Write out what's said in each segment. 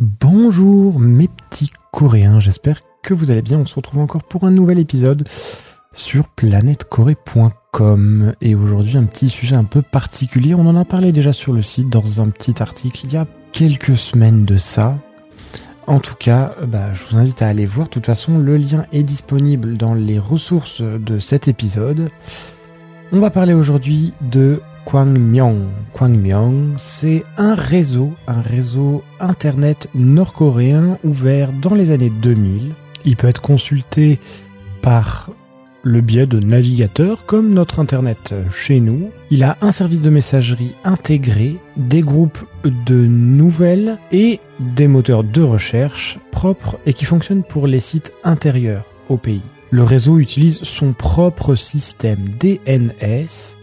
Bonjour mes petits coréens, j'espère que vous allez bien. On se retrouve encore pour un nouvel épisode sur planètecorée.com. Et aujourd'hui, un petit sujet un peu particulier. On en a parlé déjà sur le site dans un petit article il y a quelques semaines de ça. En tout cas, bah, je vous invite à aller voir. De toute façon, le lien est disponible dans les ressources de cet épisode. On va parler aujourd'hui de Kwangmyong. Kwangmyong, c'est un réseau, un réseau internet nord-coréen ouvert dans les années 2000. Il peut être consulté par le biais de navigateurs comme notre internet chez nous. Il a un service de messagerie intégré, des groupes de nouvelles et des moteurs de recherche propres et qui fonctionnent pour les sites intérieurs au pays. Le réseau utilise son propre système DNS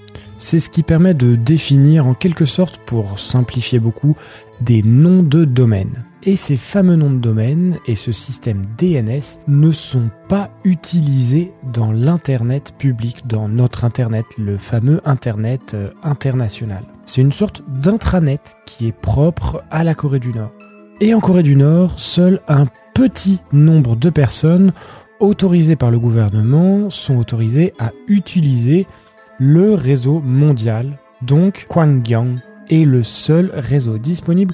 c'est ce qui permet de définir en quelque sorte, pour simplifier beaucoup, des noms de domaine. Et ces fameux noms de domaine et ce système DNS ne sont pas utilisés dans l'Internet public, dans notre Internet, le fameux Internet euh, international. C'est une sorte d'intranet qui est propre à la Corée du Nord. Et en Corée du Nord, seul un petit nombre de personnes autorisées par le gouvernement sont autorisées à utiliser le réseau mondial, donc Kwangyang, est le seul réseau disponible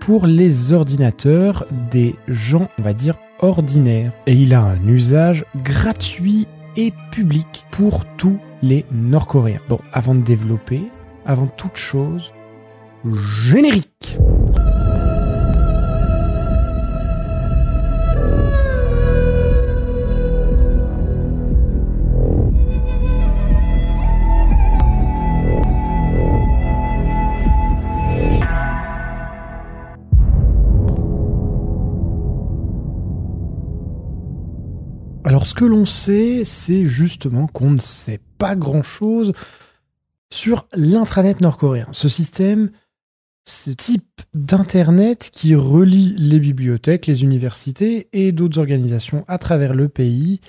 pour les ordinateurs des gens, on va dire, ordinaires. Et il a un usage gratuit et public pour tous les Nord-Coréens. Bon, avant de développer, avant toute chose, générique que l'on sait, c'est justement qu'on ne sait pas grand-chose sur l'intranet nord-coréen. Ce système, ce type d'internet qui relie les bibliothèques, les universités et d'autres organisations à travers le pays,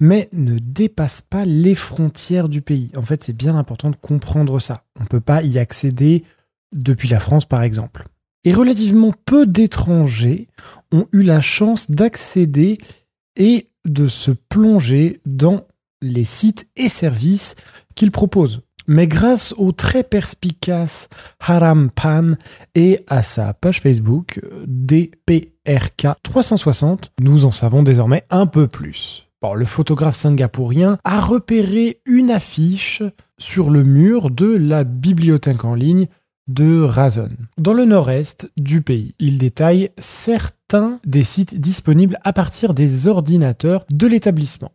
mais ne dépasse pas les frontières du pays. En fait, c'est bien important de comprendre ça. On ne peut pas y accéder depuis la France, par exemple. Et relativement peu d'étrangers ont eu la chance d'accéder et de se plonger dans les sites et services qu'il propose. Mais grâce au très perspicace Haram Pan et à sa page Facebook DPRK 360, nous en savons désormais un peu plus. le photographe singapourien a repéré une affiche sur le mur de la bibliothèque en ligne de Razon, dans le nord-est du pays. Il détaille certains des sites disponibles à partir des ordinateurs de l'établissement.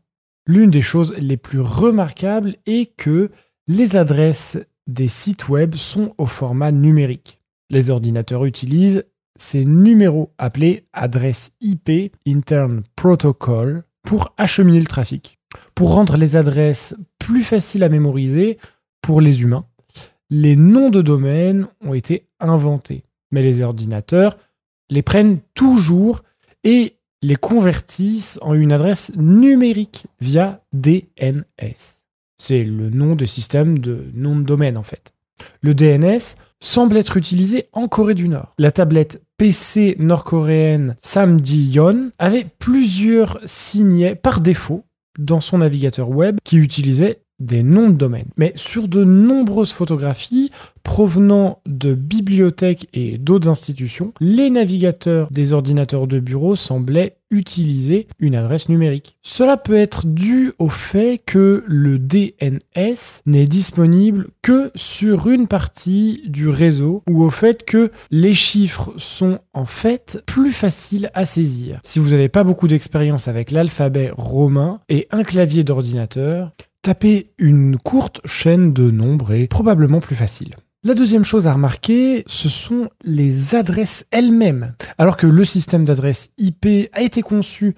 L'une des choses les plus remarquables est que les adresses des sites web sont au format numérique. Les ordinateurs utilisent ces numéros appelés adresses IP, Intern Protocol, pour acheminer le trafic. Pour rendre les adresses plus faciles à mémoriser pour les humains, les noms de domaine ont été inventés. Mais les ordinateurs les prennent toujours et les convertissent en une adresse numérique via DNS. C'est le nom de système de nom de domaine en fait. Le DNS semble être utilisé en Corée du Nord. La tablette PC nord-coréenne Samjiyon avait plusieurs signets par défaut dans son navigateur web qui utilisait des noms de domaine. Mais sur de nombreuses photographies provenant de bibliothèques et d'autres institutions, les navigateurs des ordinateurs de bureau semblaient utiliser une adresse numérique. Cela peut être dû au fait que le DNS n'est disponible que sur une partie du réseau ou au fait que les chiffres sont en fait plus faciles à saisir. Si vous n'avez pas beaucoup d'expérience avec l'alphabet romain et un clavier d'ordinateur, taper une courte chaîne de nombres est probablement plus facile. La deuxième chose à remarquer, ce sont les adresses elles-mêmes. Alors que le système d'adresse IP a été conçu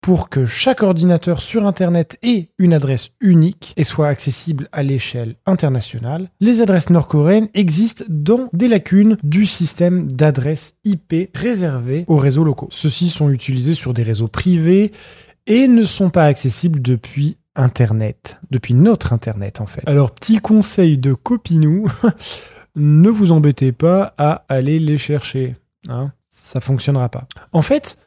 pour que chaque ordinateur sur Internet ait une adresse unique et soit accessible à l'échelle internationale, les adresses nord-coréennes existent dans des lacunes du système d'adresse IP réservé aux réseaux locaux. Ceux-ci sont utilisés sur des réseaux privés et ne sont pas accessibles depuis Internet, depuis notre Internet en fait. Alors petit conseil de copinou, ne vous embêtez pas à aller les chercher. Hein. ça fonctionnera pas. En fait,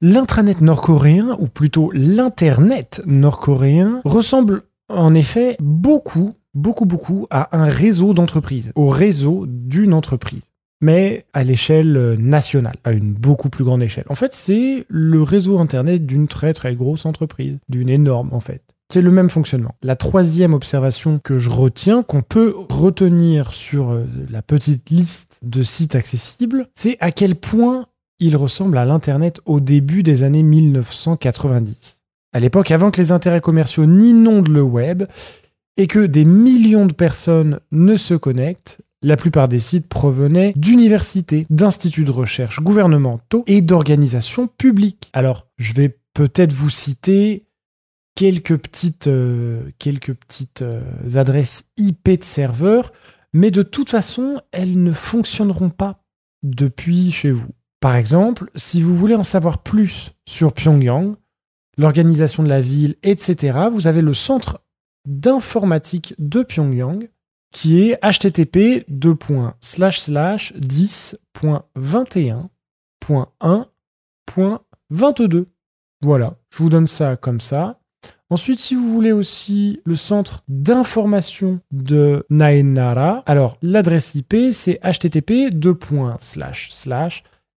l'intranet nord-coréen, ou plutôt l'internet nord-coréen, ressemble en effet beaucoup, beaucoup, beaucoup à un réseau d'entreprises, au réseau d'une entreprise mais à l'échelle nationale, à une beaucoup plus grande échelle. En fait, c'est le réseau Internet d'une très très grosse entreprise, d'une énorme en fait. C'est le même fonctionnement. La troisième observation que je retiens, qu'on peut retenir sur euh, la petite liste de sites accessibles, c'est à quel point il ressemble à l'Internet au début des années 1990. À l'époque, avant que les intérêts commerciaux n'inondent le web et que des millions de personnes ne se connectent, la plupart des sites provenaient d'universités, d'instituts de recherche gouvernementaux et d'organisations publiques. Alors, je vais peut-être vous citer quelques petites, euh, quelques petites euh, adresses IP de serveurs, mais de toute façon, elles ne fonctionneront pas depuis chez vous. Par exemple, si vous voulez en savoir plus sur Pyongyang, l'organisation de la ville, etc., vous avez le centre d'informatique de Pyongyang qui est http 10.slash10.21.1.22. Voilà, je vous donne ça comme ça. Ensuite, si vous voulez aussi le centre d'information de Naenara, alors l'adresse IP c'est http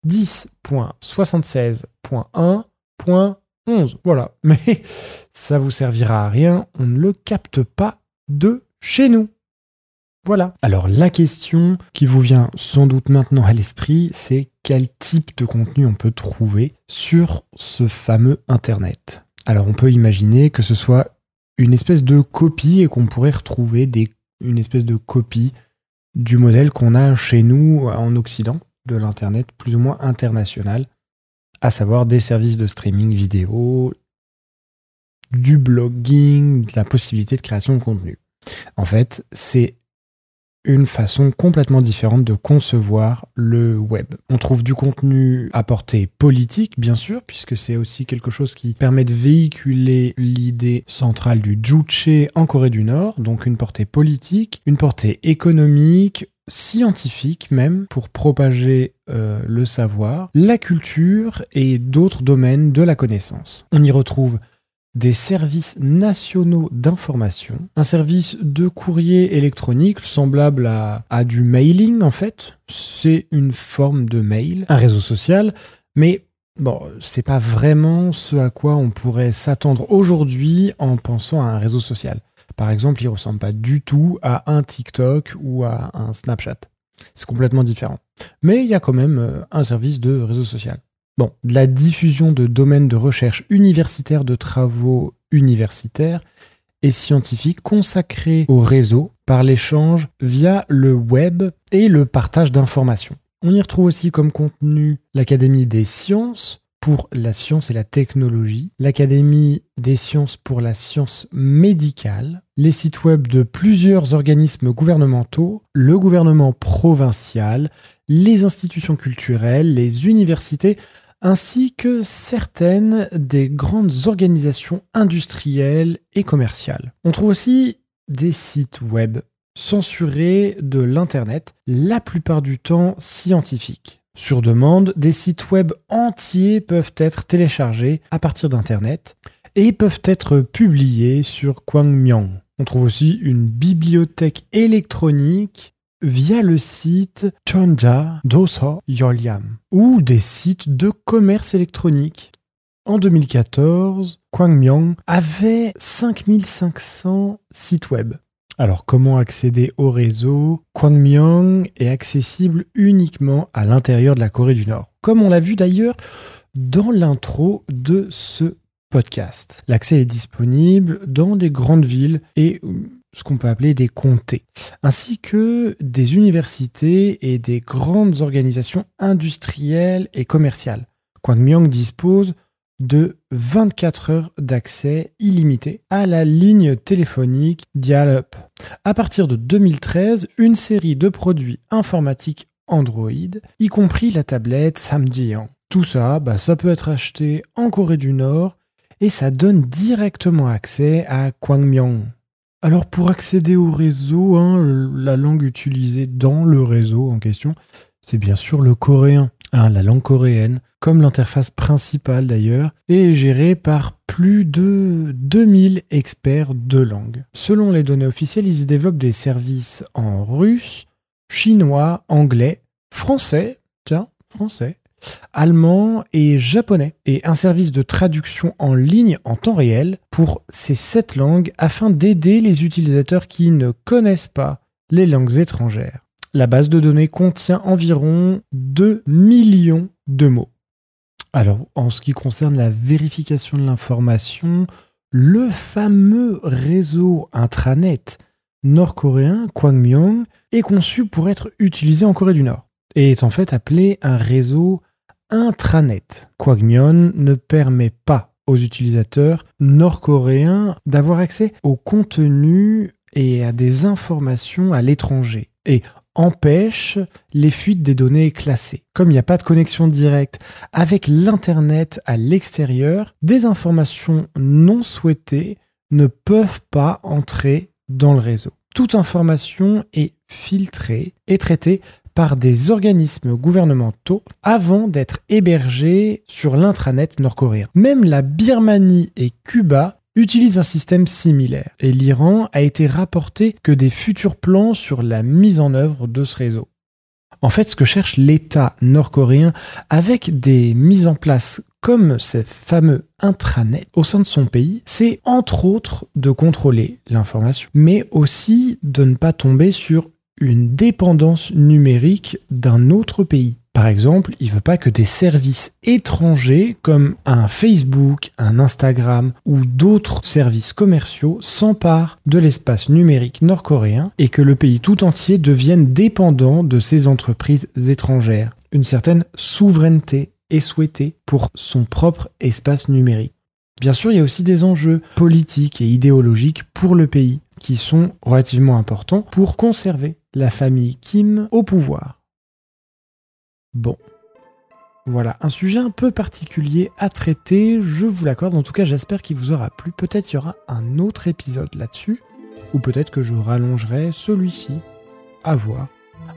10.76.1.11. Voilà, mais ça vous servira à rien, on ne le capte pas de chez nous. Voilà. Alors la question qui vous vient sans doute maintenant à l'esprit, c'est quel type de contenu on peut trouver sur ce fameux Internet? Alors on peut imaginer que ce soit une espèce de copie et qu'on pourrait retrouver des, une espèce de copie du modèle qu'on a chez nous en Occident, de l'Internet plus ou moins international, à savoir des services de streaming vidéo, du blogging, de la possibilité de création de contenu. En fait, c'est une façon complètement différente de concevoir le web. On trouve du contenu à portée politique, bien sûr, puisque c'est aussi quelque chose qui permet de véhiculer l'idée centrale du Juche en Corée du Nord, donc une portée politique, une portée économique, scientifique même, pour propager euh, le savoir, la culture et d'autres domaines de la connaissance. On y retrouve des services nationaux d'information, un service de courrier électronique semblable à, du mailing en fait. C'est une forme de mail, un réseau social, mais bon, c'est pas vraiment ce à quoi on pourrait s'attendre aujourd'hui en pensant à un réseau social. Par exemple, il ressemble pas du tout à un TikTok ou à un Snapchat. C'est complètement différent. Mais il y a quand même euh, un service de réseau social. Bon, de la diffusion de domaines de recherche universitaire de travaux universitaires et scientifiques consacrés au réseau par l'échange via le web et le partage d'informations. On y retrouve aussi comme contenu l'Académie des sciences pour la science et la technologie, l'Académie des sciences pour la science médicale, les sites web de plusieurs organismes gouvernementaux, le gouvernement provincial, les institutions culturelles, les universités, ainsi que certaines des grandes organisations industrielles et commerciales. On trouve aussi des sites web censurés de l'Internet, la plupart du temps scientifiques. Sur demande, des sites web entiers peuvent être téléchargés à partir d'Internet et peuvent être publiés sur Kwangmyong. On trouve aussi une bibliothèque électronique via le site Chonja Dosa Yolyam ou des sites de commerce électronique. En 2014, Kwangmyong avait 5500 sites web. Alors comment accéder au réseau? Kwangmyong est accessible uniquement à l'intérieur de la Corée du Nord. Comme on l'a vu d'ailleurs dans l'intro de ce podcast. L'accès est disponible dans des grandes villes et ce qu'on peut appeler des comtés, ainsi que des universités et des grandes organisations industrielles et commerciales. Kwangmyong dispose de 24 heures d'accès illimité à la ligne téléphonique Dial-Up. À partir de 2013, une série de produits informatiques Android, y compris la tablette Samjiang. Tout ça, bah, ça peut être acheté en Corée du Nord et ça donne directement accès à Kwangmyong. Alors pour accéder au réseau, hein, la langue utilisée dans le réseau en question, c'est bien sûr le coréen. hein, la langue coréenne, comme l'interface principale d'ailleurs, est gérée par plus de 2000 experts de langue. Selon les données officielles, ils développent des services en russe, chinois, anglais, français, tiens, français, allemand et japonais, et un service de traduction en ligne en temps réel pour ces sept langues afin d'aider les utilisateurs qui ne connaissent pas les langues étrangères. La base de données contient environ 2 millions de mots. Alors, en ce qui concerne la vérification de l'information, le fameux réseau intranet nord-coréen Kwangmyong est conçu pour être utilisé en Corée du Nord et est en fait appelé un réseau intranet. Kwangmyon ne permet pas aux utilisateurs nord-coréens d'avoir accès au contenu et à des informations à l'étranger et empêche les fuites des données classées. Comme il n'y a pas de connexion directe avec l'Internet à l'extérieur, des informations non souhaitées ne peuvent pas entrer dans le réseau. Toute information est filtrée et traitée par des organismes gouvernementaux avant d'être hébergés sur l'intranet nord-coréen. Même la Birmanie et Cuba utilisent un système similaire, et l'Iran a été rapporté que des futurs plans sur la mise en œuvre de ce réseau. En fait, ce que cherche l'État nord-coréen avec des mises en place comme ces fameux intranets au sein de son pays, c'est entre autres de contrôler l'information, mais aussi de ne pas tomber sur une dépendance numérique d'un autre pays. Par exemple, il ne veut pas que des services étrangers comme un Facebook, un Instagram ou d'autres services commerciaux s'emparent de l'espace numérique nord-coréen et que le pays tout entier devienne dépendant de ces entreprises étrangères. Une certaine souveraineté est souhaitée pour son propre espace numérique. Bien sûr, il y a aussi des enjeux politiques et idéologiques pour le pays qui sont relativement importants pour conserver la famille Kim au pouvoir. Bon. Voilà, un sujet un peu particulier à traiter, je vous l'accorde, en tout cas j'espère qu'il vous aura plu. Peut-être il y aura un autre épisode là-dessus, ou peut-être que je rallongerai celui-ci, à voir.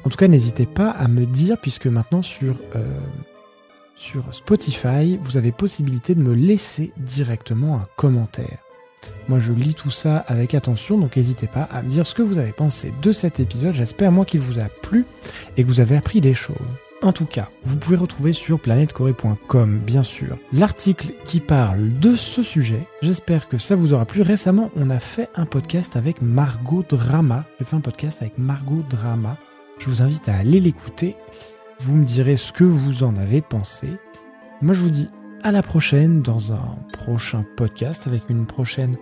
En tout cas n'hésitez pas à me dire, puisque maintenant sur, euh, sur Spotify, vous avez possibilité de me laisser directement un commentaire. Moi, je lis tout ça avec attention, donc n'hésitez pas à me dire ce que vous avez pensé de cet épisode. J'espère, moi, qu'il vous a plu et que vous avez appris des choses. En tout cas, vous pouvez retrouver sur planetcorée.com, bien sûr, l'article qui parle de ce sujet. J'espère que ça vous aura plu. Récemment, on a fait un podcast avec Margot Drama. J'ai fait un podcast avec Margot Drama. Je vous invite à aller l'écouter. Vous me direz ce que vous en avez pensé. Moi, je vous dis à la prochaine dans un prochain podcast avec une prochaine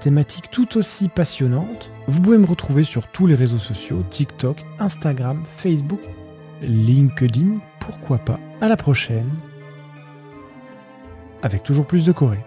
thématique tout aussi passionnante. Vous pouvez me retrouver sur tous les réseaux sociaux, TikTok, Instagram, Facebook, LinkedIn, pourquoi pas? À la prochaine avec toujours plus de Corée.